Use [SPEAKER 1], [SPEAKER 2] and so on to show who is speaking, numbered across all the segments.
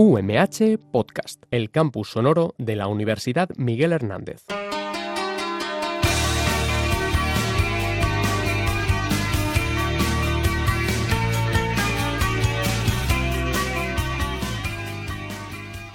[SPEAKER 1] UMH Podcast, el campus sonoro de la Universidad Miguel Hernández.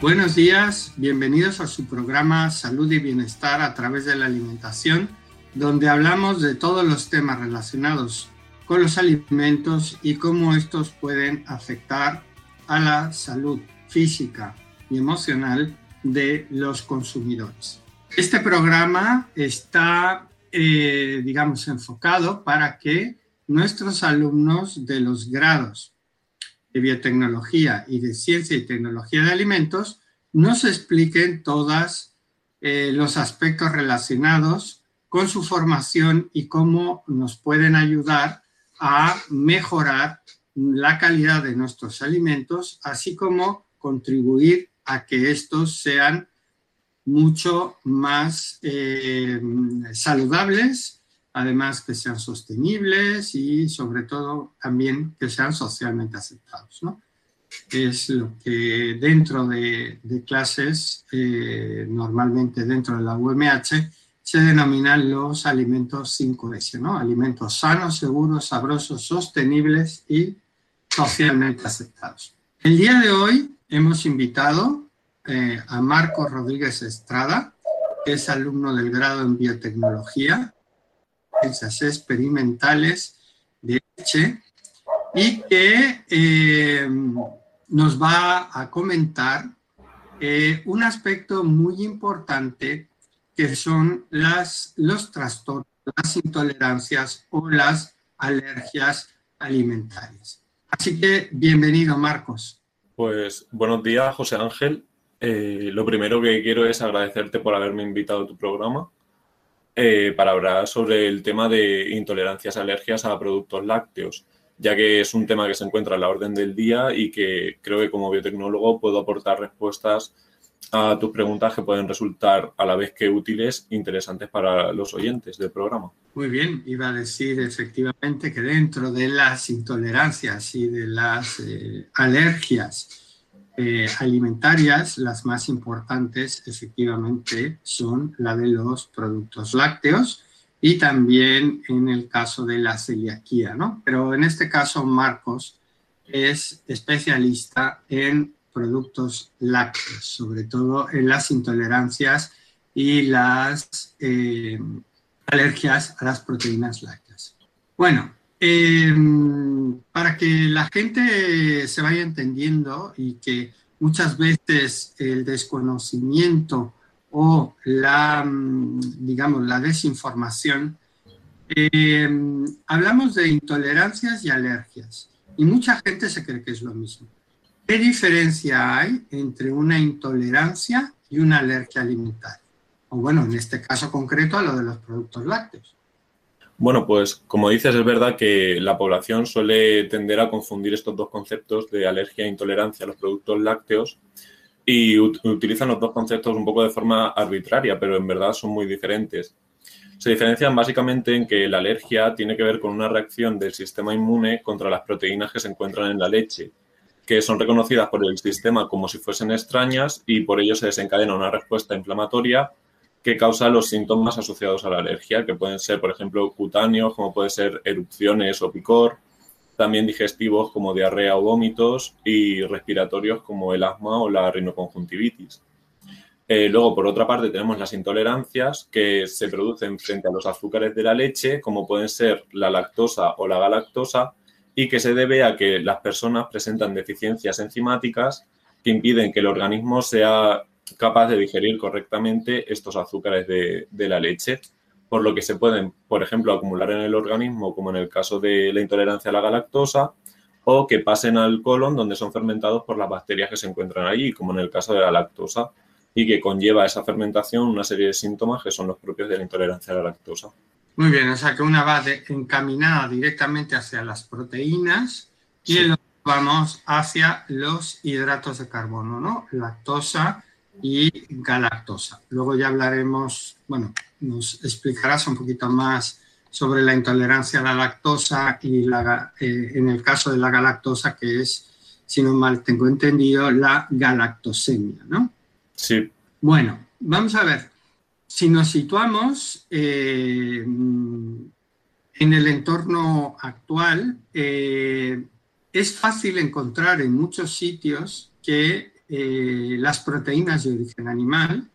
[SPEAKER 2] Buenos días, bienvenidos a su programa Salud y Bienestar a través de la alimentación, donde hablamos de todos los temas relacionados con los alimentos y cómo estos pueden afectar a la salud física y emocional de los consumidores. Este programa está, eh, digamos, enfocado para que nuestros alumnos de los grados de biotecnología y de ciencia y tecnología de alimentos nos expliquen todos eh, los aspectos relacionados con su formación y cómo nos pueden ayudar a mejorar la calidad de nuestros alimentos, así como contribuir a que estos sean mucho más eh, saludables, además que sean sostenibles y sobre todo también que sean socialmente aceptados. ¿no? Es lo que dentro de, clases, eh, normalmente dentro de la UMH, se denominan los alimentos 5S, ¿no? Alimentos sanos, seguros, sabrosos, sostenibles y socialmente aceptados. El día de hoy hemos invitado eh, a Marco Rodríguez Estrada, que es alumno del grado en biotecnología, ciencias experimentales de leche, y que eh, nos va a comentar eh, un aspecto muy importante que son las, los trastornos, las intolerancias o las alergias alimentarias. Así que bienvenido, Marcos.
[SPEAKER 3] Pues buenos días, José Ángel. Eh, lo primero que quiero es agradecerte por haberme invitado a tu programa eh, para hablar sobre el tema de intolerancias, alergias a productos lácteos, ya que es un tema que se encuentra en la orden del día y que creo que como biotecnólogo puedo aportar respuestas a tus preguntas que pueden resultar a la vez que útiles, interesantes para los oyentes del programa.
[SPEAKER 2] Muy bien, iba a decir efectivamente que dentro de las intolerancias y de las eh, alergias eh, alimentarias, las más importantes efectivamente son la de los productos lácteos y también en el caso de la celiaquía, ¿no? Pero en este caso Marcos es especialista en productos lácteos, sobre todo en las intolerancias y las eh, alergias a las proteínas lácteas. Bueno, em, para que la gente se vaya entendiendo y que muchas veces el desconocimiento o la, digamos, la desinformación, em, hablamos de intolerancias y alergias y mucha gente se cree que es lo mismo. ¿Qué diferencia hay entre una intolerancia y una alergia alimentaria? O bueno, en este caso concreto a lo de los productos lácteos.
[SPEAKER 3] Bueno, pues como dices, es verdad que la población suele tender a confundir estos dos conceptos de alergia e intolerancia a los productos lácteos y utilizan los dos conceptos un poco de forma arbitraria, pero en verdad son muy diferentes. Se diferencian básicamente en que la alergia tiene que ver con una reacción del sistema inmune contra las proteínas que se encuentran en la leche que son reconocidas por el sistema como si fuesen extrañas y por ello se desencadena una respuesta inflamatoria que causa los síntomas asociados a la alergia, que pueden ser, por ejemplo, cutáneos, como puede ser erupciones o picor, también digestivos como diarrea o vómitos y respiratorios como el asma o la rinoconjuntivitis. Eh, luego, por otra parte, tenemos las intolerancias que se producen frente a los azúcares de la leche, como pueden ser la lactosa o la galactosa, y que se debe a que las personas presentan deficiencias enzimáticas que impiden que el organismo sea capaz de digerir correctamente estos azúcares de, la leche, por lo que se pueden, por ejemplo, acumular en el organismo, como en el caso de la intolerancia a la galactosa, o que pasen al colon donde son fermentados por las bacterias que se encuentran allí, como en el caso de la lactosa, y que conlleva esa fermentación una serie de síntomas que son los propios de la intolerancia a la lactosa.
[SPEAKER 2] Muy bien, o sea que una va encaminada directamente hacia las proteínas y el otro vamos hacia los hidratos de carbono, ¿no? Lactosa y galactosa. Luego ya hablaremos, bueno, nos explicarás un poquito más sobre la intolerancia a la lactosa y la, eh, en el caso de la galactosa, que es si no mal tengo entendido, la galactosemia, ¿no?
[SPEAKER 3] Sí.
[SPEAKER 2] Bueno, vamos a ver. Si nos situamos eh, en el entorno actual, eh, es fácil encontrar en muchos sitios que eh, las proteínas de origen animal,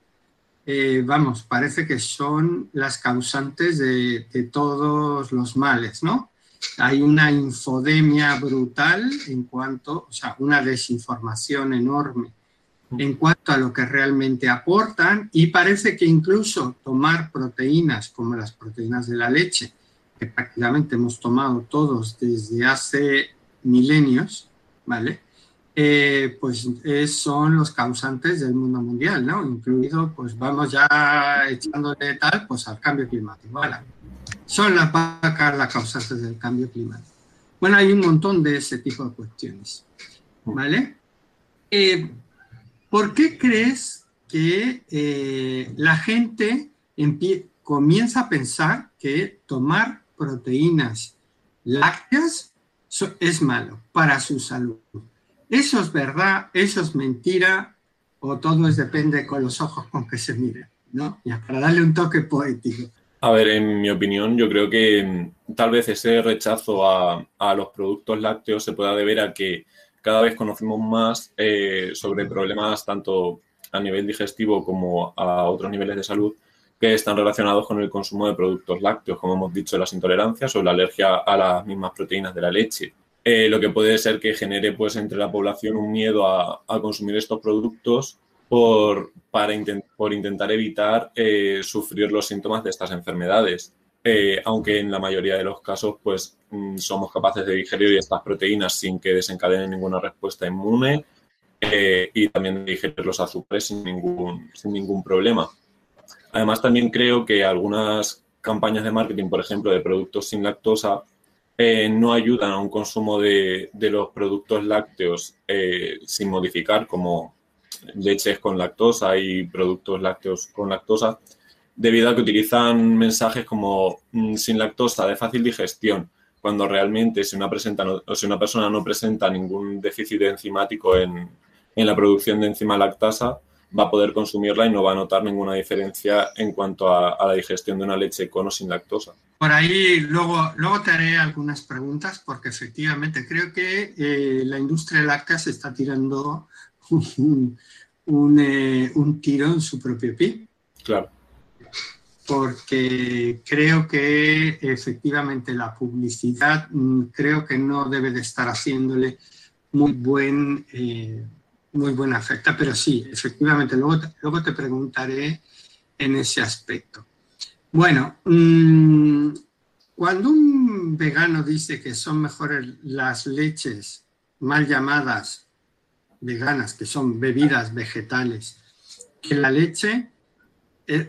[SPEAKER 2] vamos, parece que son las causantes de, de todos los males, ¿no? hay una infodemia brutal en cuanto, o sea, una desinformación enorme en cuanto a lo que realmente aportan y parece que incluso tomar proteínas como las proteínas de la leche, que prácticamente hemos tomado todos desde hace milenios, ¿vale? Eh, pues son los causantes del mundo mundial, ¿no? Incluido, pues vamos ya echándole tal, pues al cambio climático. ¿vale? son las vacas las causantes del cambio climático. Bueno, hay un montón de ese tipo de cuestiones. ¿Vale? Eh, ¿Por qué crees que eh, la gente comienza a pensar que tomar proteínas lácteas es malo para su salud? ¿Eso es verdad? ¿Eso es mentira? ¿O todo es depende con los ojos con que se mire? ¿no? Ya, para darle un toque poético.
[SPEAKER 3] A ver, en mi opinión, yo creo que mm, tal vez ese rechazo a, los productos lácteos se pueda deber a que cada vez conocemos más eh, sobre problemas tanto a nivel digestivo como a otros niveles de salud que están relacionados con el consumo de productos lácteos, como hemos dicho, las intolerancias o la alergia a las mismas proteínas de la leche. Eh, lo que puede ser que genere pues entre la población un miedo a, consumir estos productos por, para por intentar evitar eh, sufrir los síntomas de estas enfermedades. Aunque en la mayoría de los casos pues somos capaces de digerir estas proteínas sin que desencadenen ninguna respuesta inmune eh, y también de digerir los azúcares sin ningún, sin ningún problema. Además también creo que algunas campañas de marketing, por ejemplo, de productos sin lactosa, no ayudan a un consumo de, de los productos lácteos sin modificar, como, leches con lactosa y productos lácteos con lactosa, debido a que utilizan mensajes como mm, sin lactosa, de fácil digestión, cuando realmente si una, presenta, o si una persona no presenta ningún déficit enzimático en, en la producción de enzima lactasa, va a poder consumirla y no va a notar ninguna diferencia en cuanto a, la digestión de una leche con o sin lactosa.
[SPEAKER 2] Por ahí luego, luego te haré algunas preguntas porque efectivamente creo que eh, la industria láctea se está tirando eh, un, tiro en su propio pie.
[SPEAKER 3] Claro.
[SPEAKER 2] Porque creo que efectivamente la publicidad mm, creo que no debe de estar haciéndole muy buen, eh, muy buena afecta, pero sí, efectivamente, luego te, luego te preguntaré en ese aspecto. Bueno, mm, cuando un vegano dice que son mejores las leches mal llamadas veganas, que son bebidas vegetales, que la leche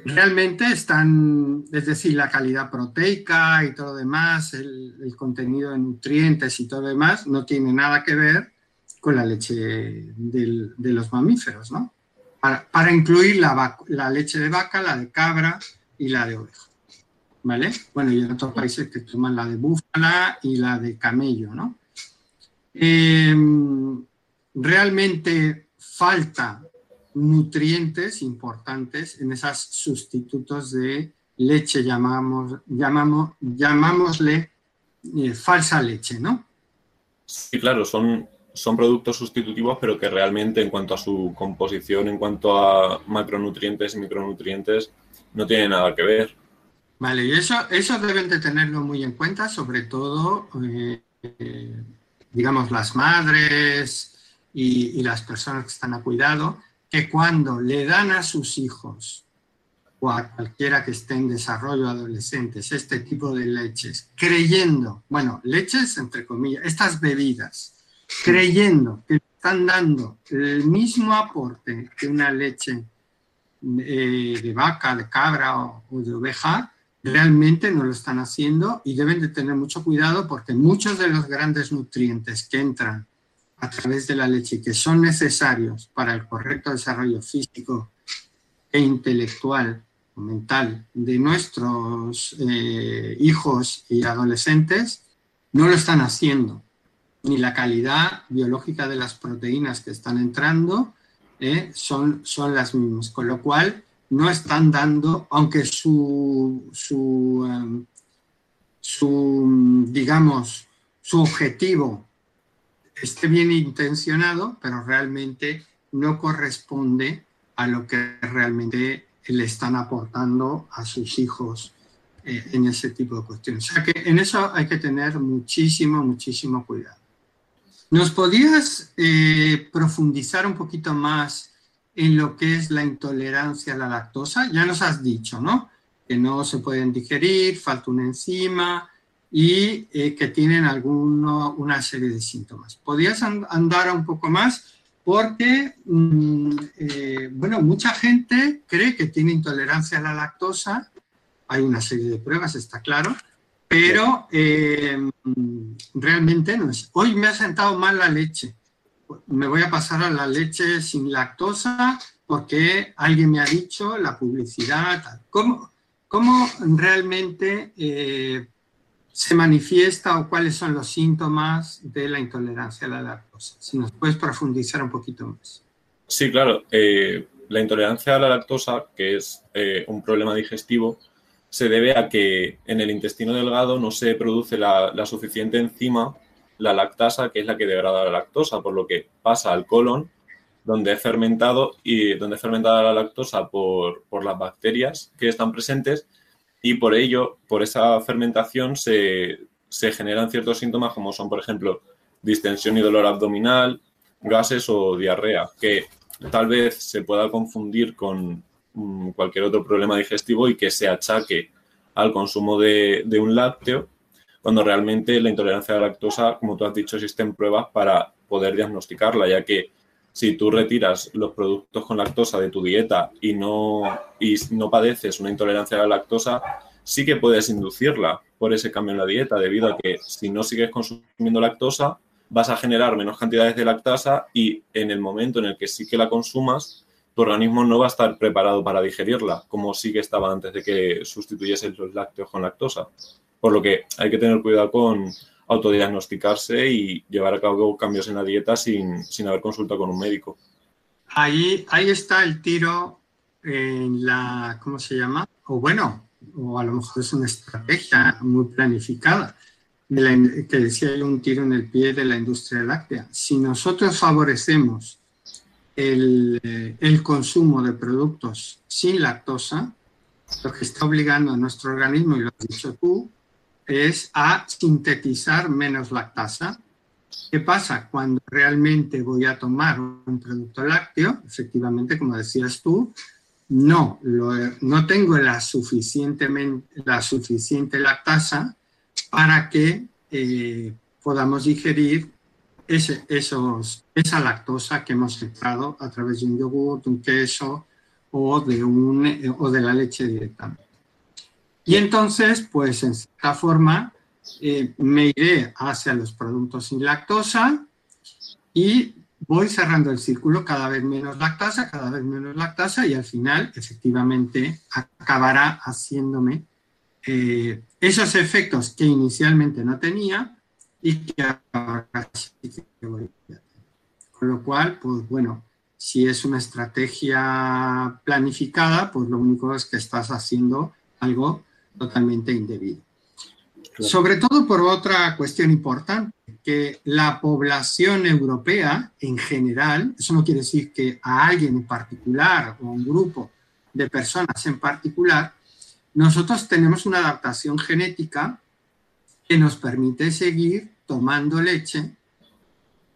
[SPEAKER 2] realmente están, es decir, la calidad proteica y todo lo demás, el, contenido de nutrientes y todo lo demás, no tiene nada que ver con la leche de los mamíferos, ¿no? Para, incluir la, la, leche de vaca, la de cabra y la de oveja, ¿vale? Bueno, y en otros países que toman la de búfala y la de camello, ¿no? Eh, realmente falta nutrientes importantes en esos sustitutos de leche, llamamos, llamamos, llamámosle eh, falsa leche, ¿no?
[SPEAKER 3] Sí, claro, son, son productos sustitutivos, pero que realmente en cuanto a su composición, en cuanto a macronutrientes y micronutrientes, no tienen nada que ver.
[SPEAKER 2] Vale, y eso, eso deben de tenerlo muy en cuenta, sobre todo, eh, eh, digamos, las madres, y, las personas que están a cuidado, que cuando le dan a sus hijos o a cualquiera que esté en desarrollo adolescentes este tipo de leches, creyendo, bueno, leches entre comillas, estas bebidas, creyendo que están dando el mismo aporte que una leche eh, de vaca, de cabra o, o, de oveja, realmente no lo están haciendo y deben de tener mucho cuidado porque muchos de los grandes nutrientes que entran a través de la leche que son necesarios para el correcto desarrollo físico e intelectual o mental de nuestros eh, hijos y adolescentes, no lo están haciendo. ni la calidad biológica de las proteínas que están entrando eh, son, son las mismas, con lo cual no están dando, aunque su, su, em, su digamos, su objetivo esté bien intencionado, pero realmente no corresponde a lo que realmente le están aportando a sus hijos eh, en ese tipo de cuestiones. O sea que en eso hay que tener muchísimo, muchísimo cuidado. ¿Nos podías eh, profundizar un poquito más en lo que es la intolerancia a la lactosa? Ya nos has dicho, ¿no? Que no se pueden digerir, falta una enzima y eh, que tienen alguno, una serie de síntomas. ¿Podrías andar un poco más? Porque, mm, bueno, mucha gente cree que tiene intolerancia a la lactosa hay una serie de pruebas, está claro, pero eh, realmente no es. Hoy me ha sentado mal la leche. Me voy a pasar a la leche sin lactosa porque alguien me ha dicho la publicidad. ¿Cómo, cómo realmente eh, se manifiesta o cuáles son los síntomas de la intolerancia a la lactosa? Si nos puedes profundizar un poquito más.
[SPEAKER 3] Sí, claro. Eh, la intolerancia a la lactosa, que es un problema digestivo, se debe a que en el intestino delgado no se produce la, suficiente enzima, la lactasa, que es la que degrada la lactosa, por lo que pasa al colon, donde es fermentado y donde es fermentada la lactosa por, las bacterias que están presentes y por ello, por esa fermentación se, se generan ciertos síntomas como son, por ejemplo, distensión y dolor abdominal, gases o diarrea, que tal vez se pueda confundir con Mm, cualquier otro problema digestivo y que se achaque al consumo de, un lácteo, cuando realmente la intolerancia a la lactosa, como tú has dicho, existen pruebas para poder diagnosticarla, ya que si tú retiras los productos con lactosa de tu dieta y no, y no padeces una intolerancia a la lactosa, sí que puedes inducirla por ese cambio en la dieta, debido a que si no sigues consumiendo lactosa, vas a generar menos cantidades de lactasa y en el momento en el que sí que la consumas, tu organismo no va a estar preparado para digerirla, como sí que estaba antes de que sustituyese los lácteos con lactosa. Por lo que hay que tener cuidado con autodiagnosticarse y llevar a cabo cambios en la dieta sin, haber consultado con un médico.
[SPEAKER 2] Ahí, ahí está el tiro en la, ¿cómo se llama? O bueno, o a lo mejor es una estrategia muy planificada, que decía hay un tiro en el pie de la industria láctea. Si nosotros favorecemos el, consumo de productos sin lactosa, lo que está obligando a nuestro organismo, y lo has dicho tú, es a sintetizar menos lactasa. ¿Qué pasa? Cuando realmente voy a tomar un producto lácteo, efectivamente, como decías tú, no, no tengo la, suficientemente, la suficiente lactasa para que eh, podamos digerir ese, esos, esa lactosa que hemos entrado a través de un yogur, de un queso o de, un, o de la leche directamente. Y entonces, pues en cierta forma, eh, me iré hacia los productos sin lactosa y voy cerrando el círculo cada vez menos lactasa, cada vez menos lactasa y al final efectivamente acabará haciéndome eh, esos efectos que inicialmente no tenía, y que ahora sí que voy a Con lo cual, pues bueno, si es una estrategia planificada, pues lo único es que estás haciendo algo totalmente indebido. Sobre todo por otra cuestión importante, que la población europea en general, eso no quiere decir que a alguien en particular o a un grupo de personas en particular, nosotros tenemos una adaptación genética que nos permite seguir tomando leche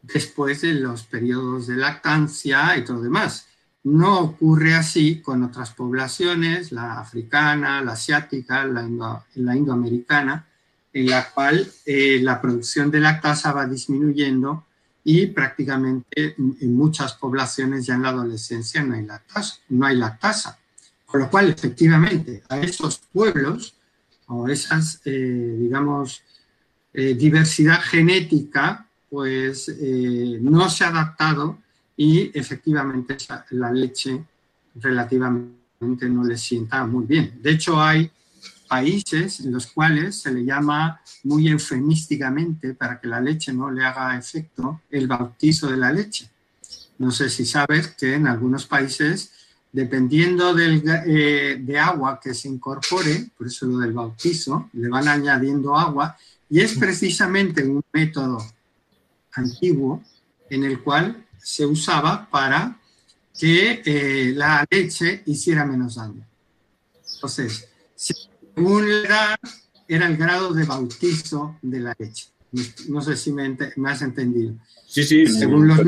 [SPEAKER 2] después de los periodos de lactancia y todo lo demás. No ocurre así con otras poblaciones, la africana, la asiática, la, indoamericana, en la cual eh, la producción de lactasa va disminuyendo y prácticamente en muchas poblaciones ya en la adolescencia no hay lactasa. No hay lactasa. Con lo cual, efectivamente, a esos pueblos o esas, eh, digamos, eh, diversidad genética, pues no se ha adaptado y efectivamente la leche relativamente no le sienta muy bien. De hecho, hay países en los cuales se le llama muy eufemísticamente, para que la leche no le haga efecto, el bautizo de la leche. No sé si sabes que en algunos países, dependiendo del, eh, de agua que se incorpore, por eso lo del bautizo, le van añadiendo agua, y es precisamente un método antiguo en el cual se usaba para que eh, la leche hiciera menos daño. Entonces, según era, era el grado de bautizo de la leche. No sé si me, has entendido.
[SPEAKER 3] Sí, sí.
[SPEAKER 2] Según los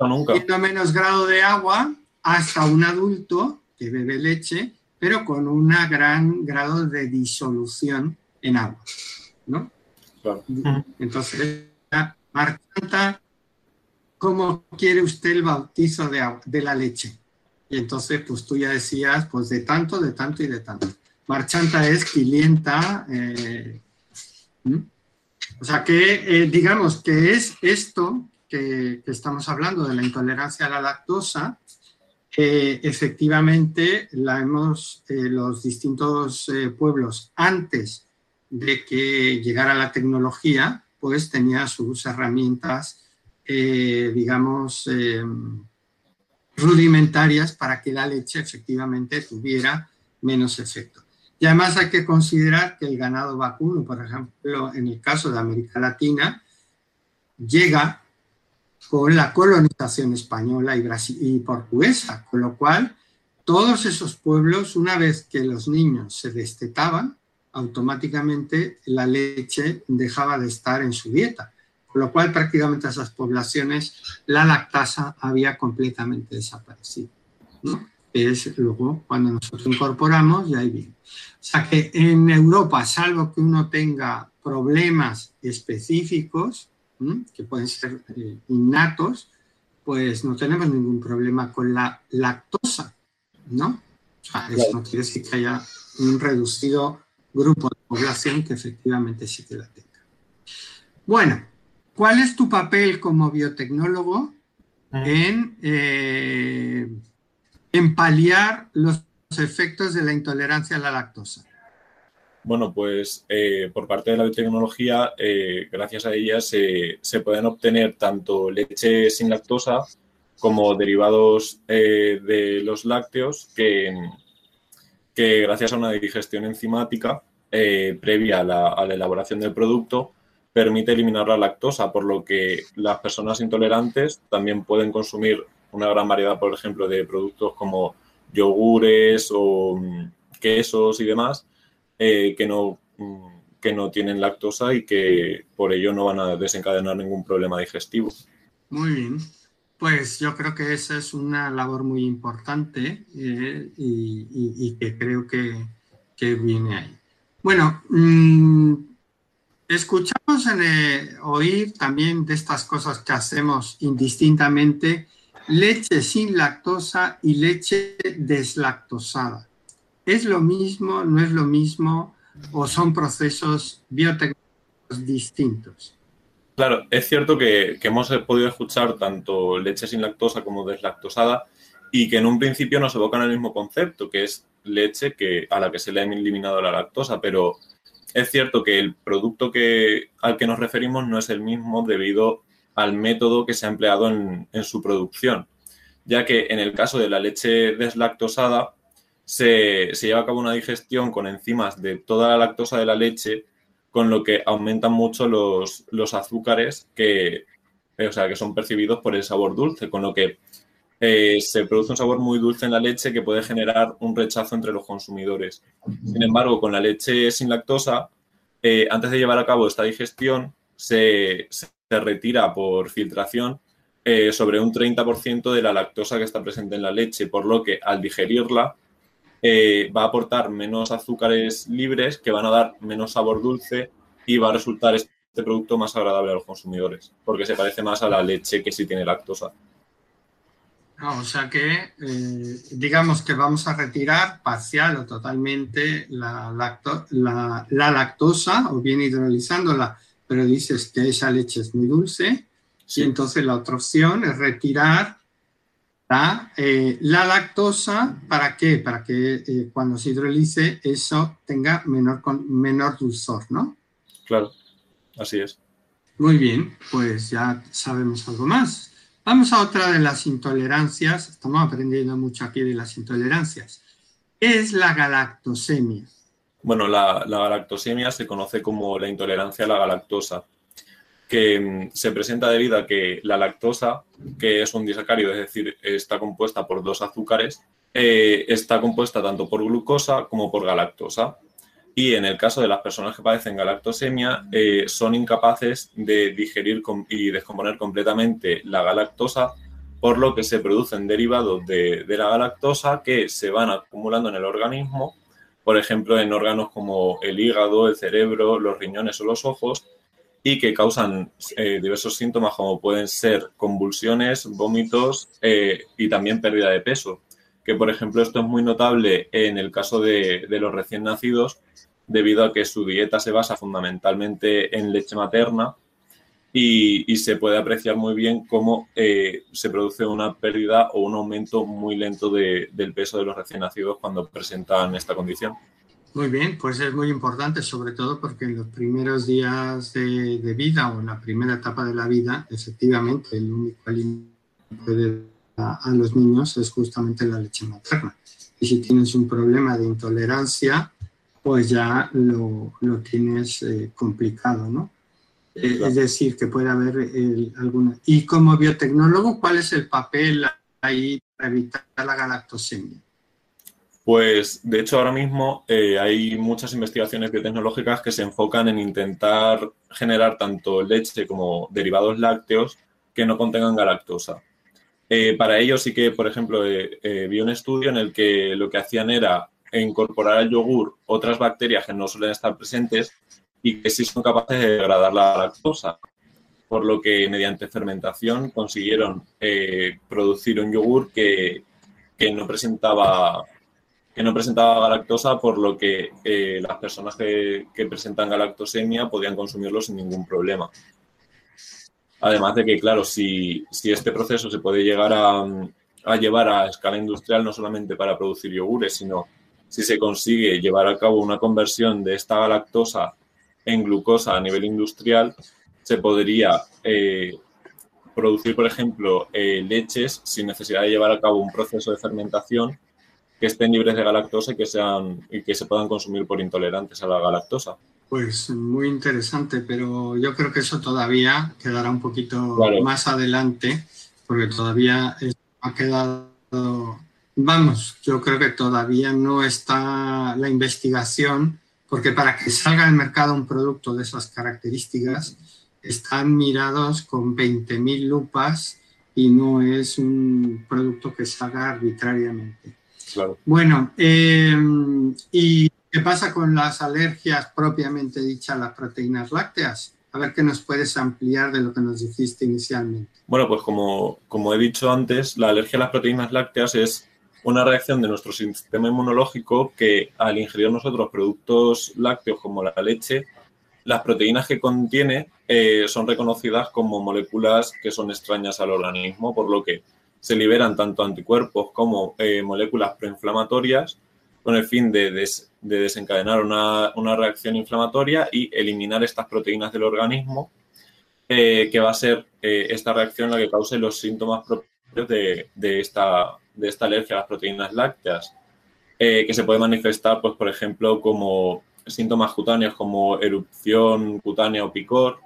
[SPEAKER 2] nunca. menos grado de agua hasta un adulto que bebe leche, pero con un gran grado de disolución en agua. ¿no? Entonces, Marchanta, ¿cómo quiere usted el bautizo de, la leche? Y entonces, pues tú ya decías, pues de tanto, de tanto y de tanto. Marchanta es quilienta. Eh, o sea que, eh, digamos que es esto que, estamos hablando de la intolerancia a la lactosa, efectivamente la hemos, eh, los distintos pueblos antes de que llegara la tecnología, pues tenía sus herramientas, digamos, rudimentarias para que la leche efectivamente tuviera menos efecto. Y además hay que considerar que el ganado vacuno, por ejemplo, en el caso de América Latina, llega con la colonización española y, y portuguesa, con lo cual todos esos pueblos, una vez que los niños se destetaban, automáticamente la leche dejaba de estar en su dieta, con lo cual prácticamente esas poblaciones la lactasa había completamente desaparecido. Es luego cuando nosotros incorporamos y ahí viene. O sea que en Europa, salvo que uno tenga problemas específicos, que pueden ser eh, innatos, pues no tenemos ningún problema con la lactosa, ¿no? O sea, eso no quiere decir que haya un reducido grupo de población que efectivamente sí que la tenga. Bueno, ¿cuál es tu papel como biotecnólogo en, eh, en paliar los efectos de la intolerancia a la lactosa?
[SPEAKER 3] Bueno, pues eh, por parte de la biotecnología, eh, gracias a ella se, pueden obtener tanto leche sin lactosa como derivados eh, de los lácteos que, que, gracias a una digestión enzimática previa a la, a la elaboración del producto permite eliminar la lactosa, por lo que las personas intolerantes también pueden consumir una gran variedad, por ejemplo, de productos como yogures o mm, quesos y demás eh, que, no, mm, que no tienen lactosa y que por ello no van a desencadenar ningún problema digestivo.
[SPEAKER 2] Muy bien. Pues yo creo que esa es una labor muy importante eh, y, que creo que, viene ahí. Bueno, mm, escuchamos en eh, oír también de estas cosas que hacemos indistintamente leche sin lactosa y leche deslactosada. ¿Es lo mismo, no es lo mismo o son procesos biotecnológicos distintos?
[SPEAKER 3] Claro, es cierto que, hemos podido escuchar tanto leche sin lactosa como deslactosada y que en un principio nos evocan el mismo concepto, que es leche que, a la que se le ha eliminado la lactosa, pero es cierto que el producto que, al que nos referimos no es el mismo debido al método que se ha empleado en, su producción, ya que en el caso de la leche deslactosada se, lleva a cabo una digestión con enzimas de toda la lactosa de la leche, con lo que aumentan mucho los, azúcares que, eh, o sea, que son percibidos por el sabor dulce, con lo que eh, se produce un sabor muy dulce en la leche que puede generar un rechazo entre los consumidores. Sin embargo, con la leche sin lactosa, eh, antes de llevar a cabo esta digestión, se, se retira por filtración eh, sobre un 30% de la lactosa que está presente en la leche, por lo que al digerirla va a aportar menos azúcares libres que van a dar menos sabor dulce y va a resultar este producto más agradable a los consumidores, porque se parece más a la leche que sí tiene lactosa.
[SPEAKER 2] Ah, o sea que eh, digamos que vamos a retirar parcial o totalmente la, la, la lactosa o bien hidrolizándola pero dices que esa leche es muy dulce y entonces la otra opción es retirar la, eh, la lactosa, ¿para qué? Para que eh, cuando se hidrolice eso tenga menor, menor dulzor, ¿no?
[SPEAKER 3] Claro, así es.
[SPEAKER 2] Muy bien, pues ya sabemos algo más. Vamos a otra de las intolerancias. Estamos aprendiendo mucho aquí de las intolerancias. ¿Qué es la galactosemia?
[SPEAKER 3] Bueno, la, la galactosemia se conoce como la intolerancia a la galactosa que mm, se presenta debido a que la lactosa, que es un disacárido, es decir, está compuesta por dos azúcares, eh, está compuesta tanto por glucosa como por galactosa. Y en el caso de las personas que padecen galactosemia, eh, son incapaces de digerir y descomponer completamente la galactosa, por lo que se producen derivados de, la galactosa que se van acumulando en el organismo, por ejemplo, en órganos como el hígado, el cerebro, los riñones o los ojos, y que causan eh, diversos síntomas como pueden ser convulsiones, vómitos eh, y también pérdida de peso. Que por ejemplo esto es muy notable en el caso de, los recién nacidos debido a que su dieta se basa fundamentalmente en leche materna y, se puede apreciar muy bien cómo eh, se produce una pérdida o un aumento muy lento del peso de los recién nacidos cuando presentan esta condición.
[SPEAKER 2] Muy bien, pues es muy importante, sobre todo porque en los primeros días de, vida o en la primera etapa de la vida, efectivamente, el único alimento que a, a los niños es justamente la leche materna. Y si tienes un problema de intolerancia, pues ya lo, tienes eh, complicado, ¿no? Eh, es decir, que puede haber alguna... Y como biotecnólogo, ¿cuál es el papel ahí para evitar la galactosemia?
[SPEAKER 3] Pues de hecho ahora mismo eh, hay muchas investigaciones biotecnológicas que se enfocan en intentar generar tanto leche como derivados lácteos que no contengan galactosa. Eh, para ello sí que, por ejemplo, eh, vi un estudio en el que lo que hacían era incorporar al yogur otras bacterias que no suelen estar presentes y que sí son capaces de degradar la galactosa. Por lo que mediante fermentación consiguieron producir un yogur que, que no presentaba que no presentaba galactosa, por lo que eh, las personas que, presentan galactosemia podían consumirlo sin ningún problema. Además de que, claro, si, este proceso se puede llegar a, llevar a escala industrial, no solamente para producir yogures, sino si se consigue llevar a cabo una conversión de esta galactosa en glucosa a nivel industrial, se podría eh, producir, por ejemplo, eh, leches sin necesidad de llevar a cabo un proceso de fermentación que estén libres de galactosa y que, sean, y que se puedan consumir por intolerantes a la galactosa.
[SPEAKER 2] Pues muy interesante, pero yo creo que eso todavía quedará un poquito más adelante, porque todavía ha quedado, vamos, yo creo que todavía no está la investigación, porque para que salga al mercado un producto de esas características, están mirados con 20.000 lupas y no es un producto que salga arbitrariamente. Bueno, em, ¿y qué pasa con las alergias propiamente dichas a las proteínas lácteas? A ver qué nos puedes ampliar de lo que nos dijiste inicialmente.
[SPEAKER 3] Bueno, pues como, como he dicho antes, la alergia a las proteínas lácteas es una reacción de nuestro sistema inmunológico que al ingerir nosotros productos lácteos como la leche, las proteínas que contiene eh, son reconocidas como moléculas que son extrañas al organismo, por lo que se liberan tanto anticuerpos como eh, moléculas proinflamatorias con el fin de, desencadenar una, reacción inflamatoria y eliminar estas proteínas del organismo, eh, que va a ser eh, esta reacción la que cause los síntomas propios de, esta, de alergia a las proteínas lácteas, que se puede manifestar, pues, por ejemplo, como síntomas cutáneos como erupción cutánea o picor,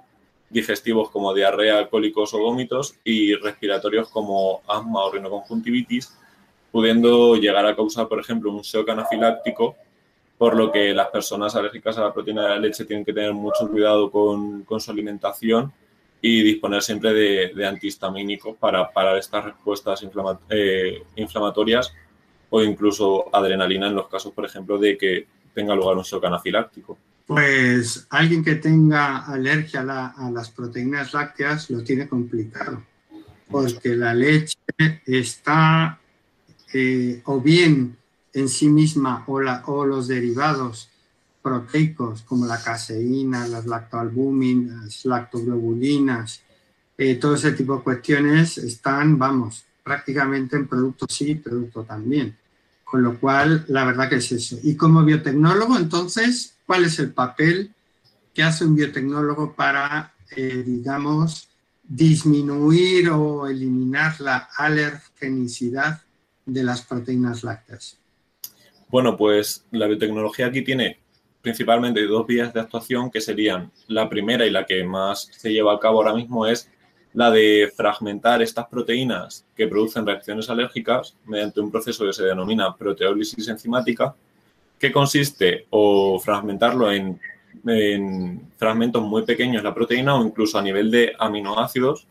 [SPEAKER 3] digestivos como diarrea, cólicos o vómitos y respiratorios como asma o rinoconjuntivitis, pudiendo llegar a causar, por ejemplo, un shock anafiláctico, por lo que las personas alérgicas a la proteína de la leche tienen que tener mucho cuidado con, su alimentación y disponer siempre de, antihistamínicos para parar estas respuestas eh, inflamatorias o incluso adrenalina en los casos, por ejemplo, de que tenga lugar un shock anafiláctico.
[SPEAKER 2] Pues alguien que tenga alergia a, las proteínas lácteas lo tiene complicado, porque la leche está eh, o bien en sí misma o, o, los derivados proteicos como la caseína, las lactoalbuminas, lactoglobulinas, eh, todo ese tipo de cuestiones están, vamos, prácticamente en producto sí, producto también. Con lo cual, la verdad que es eso. Y como biotecnólogo, entonces, ¿cuál es el papel que hace un biotecnólogo para, eh, digamos, disminuir o eliminar la alergenicidad de las proteínas lácteas?
[SPEAKER 3] Bueno, pues la biotecnología aquí tiene principalmente dos vías de actuación que serían la primera y la que más se lleva a cabo ahora mismo es la de fragmentar estas proteínas que producen reacciones alérgicas mediante un proceso que se denomina proteólisis enzimática, que consiste o fragmentarlo en, fragmentos muy pequeños la proteína o incluso a nivel de aminoácidos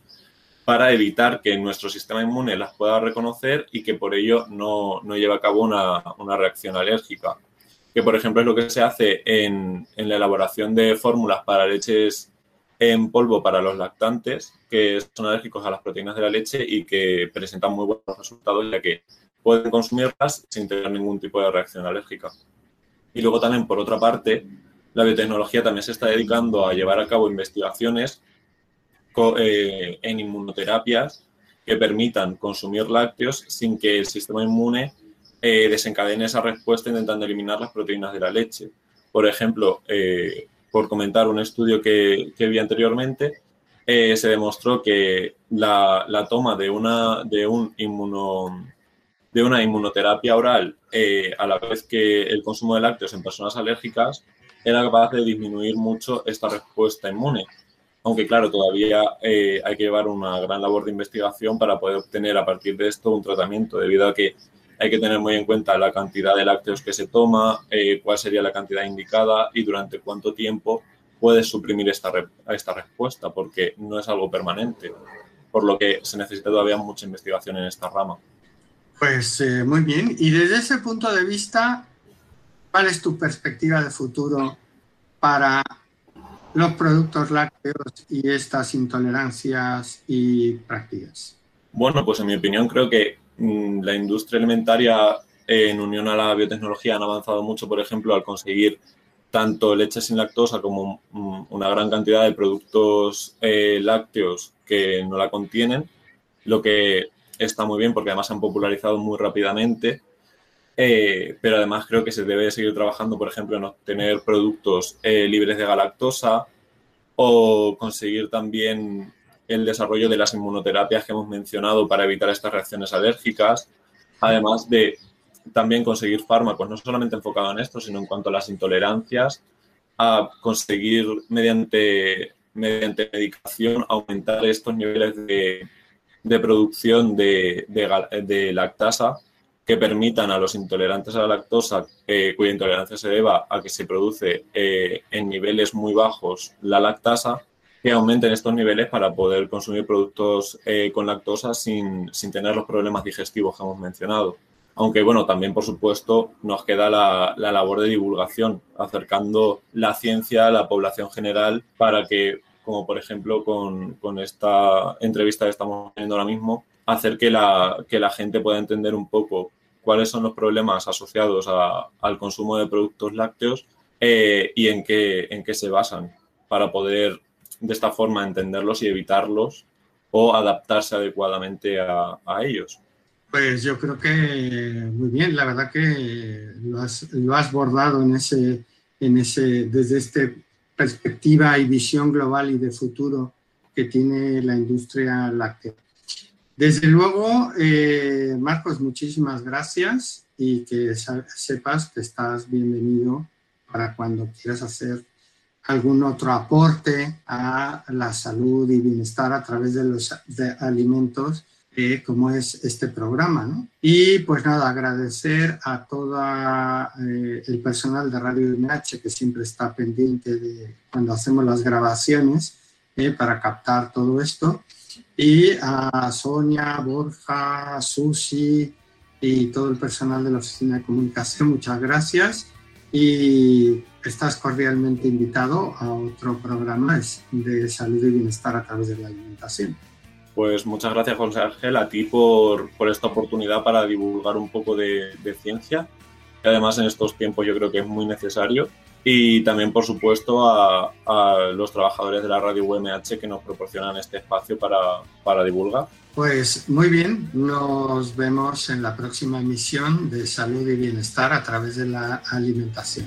[SPEAKER 3] para evitar que nuestro sistema inmune las pueda reconocer y que por ello no, no lleve a cabo una, una, reacción alérgica. Que, por ejemplo, es lo que se hace en, en la elaboración de fórmulas para leches en polvo para los lactantes que son alérgicos a las proteínas de la leche y que presentan muy buenos resultados ya que pueden consumirlas sin tener ningún tipo de reacción alérgica. Y luego también, por otra parte, la biotecnología también se está dedicando a llevar a cabo investigaciones eh, en inmunoterapias que permitan consumir lácteos sin que el sistema inmune eh, desencadene esa respuesta intentando eliminar las proteínas de la leche. Por ejemplo, eh, por comentar un estudio que, vi anteriormente, se demostró que la, toma de una, de, una inmunoterapia oral a la vez que el consumo de lácteos en personas alérgicas era capaz de disminuir mucho esta respuesta inmune. Aunque claro, todavía eh, hay que llevar una gran labor de investigación para poder obtener a partir de esto un tratamiento, debido a que hay que tener muy en cuenta la cantidad de lácteos que se toma, eh, cuál sería la cantidad indicada y durante cuánto tiempo puedes suprimir esta, esta respuesta, porque no es algo permanente, por lo que se necesita todavía mucha investigación en esta rama.
[SPEAKER 2] Pues eh, muy bien, y desde ese punto de vista, ¿cuál es tu perspectiva de futuro para los productos lácteos y estas intolerancias y prácticas?
[SPEAKER 3] Bueno, pues en mi opinión creo que Mm, la industria alimentaria en unión a la biotecnología han avanzado mucho, por ejemplo, al conseguir tanto leche sin lactosa como mm, una gran cantidad de productos eh, lácteos que no la contienen, lo que está muy bien porque además se han popularizado muy rápidamente, eh, pero además creo que se debe seguir trabajando, por ejemplo, en obtener productos eh, libres de galactosa o conseguir también el desarrollo de las inmunoterapias que hemos mencionado para evitar estas reacciones alérgicas, además de también conseguir fármacos, no solamente enfocado en esto, sino en cuanto a las intolerancias, a conseguir mediante, mediante medicación aumentar estos niveles de, producción de, de, lactasa que permitan a los intolerantes a la lactosa, eh, cuya intolerancia se deba a que se produce eh, en niveles muy bajos la lactasa, que aumenten estos niveles para poder consumir productos eh, con lactosa sin, tener los problemas digestivos que hemos mencionado. Aunque, bueno, también, por supuesto, nos queda la, labor de divulgación, acercando la ciencia a la población general para que, como por ejemplo con, esta entrevista que estamos teniendo ahora mismo, hacer que la, que la gente pueda entender un poco cuáles son los problemas asociados al consumo de productos lácteos eh, y en qué, en qué se basan para poder de esta forma entenderlos y evitarlos o adaptarse adecuadamente a, ellos.
[SPEAKER 2] Pues yo creo que muy bien, la verdad que lo has, lo has bordado en ese, en ese, desde esta perspectiva y visión global y de futuro que tiene la industria láctea. Desde luego, eh, Marcos, muchísimas gracias y que sepas que estás bienvenido para cuando quieras hacer algún otro aporte a la salud y bienestar a través de los alimentos, eh, como es este programa. ¿no? Y pues nada, agradecer a todo eh, el personal de Radio NH que siempre está pendiente de cuando hacemos las grabaciones para captar todo esto. Y a Sonia, Borja, Susi y todo el personal de la Oficina de Comunicación, muchas gracias. Y estás cordialmente invitado a otro programa de salud y bienestar a través de la alimentación.
[SPEAKER 3] Pues muchas gracias, José Ángel, a ti por, por esta oportunidad para divulgar un poco de, ciencia, que además en estos tiempos yo creo que es muy necesario y también, por supuesto, a, los trabajadores de la radio UMH que nos proporcionan este espacio para, para divulgar.
[SPEAKER 4] Pues muy bien, nos vemos en la próxima emisión de Salud y Bienestar a través de la alimentación.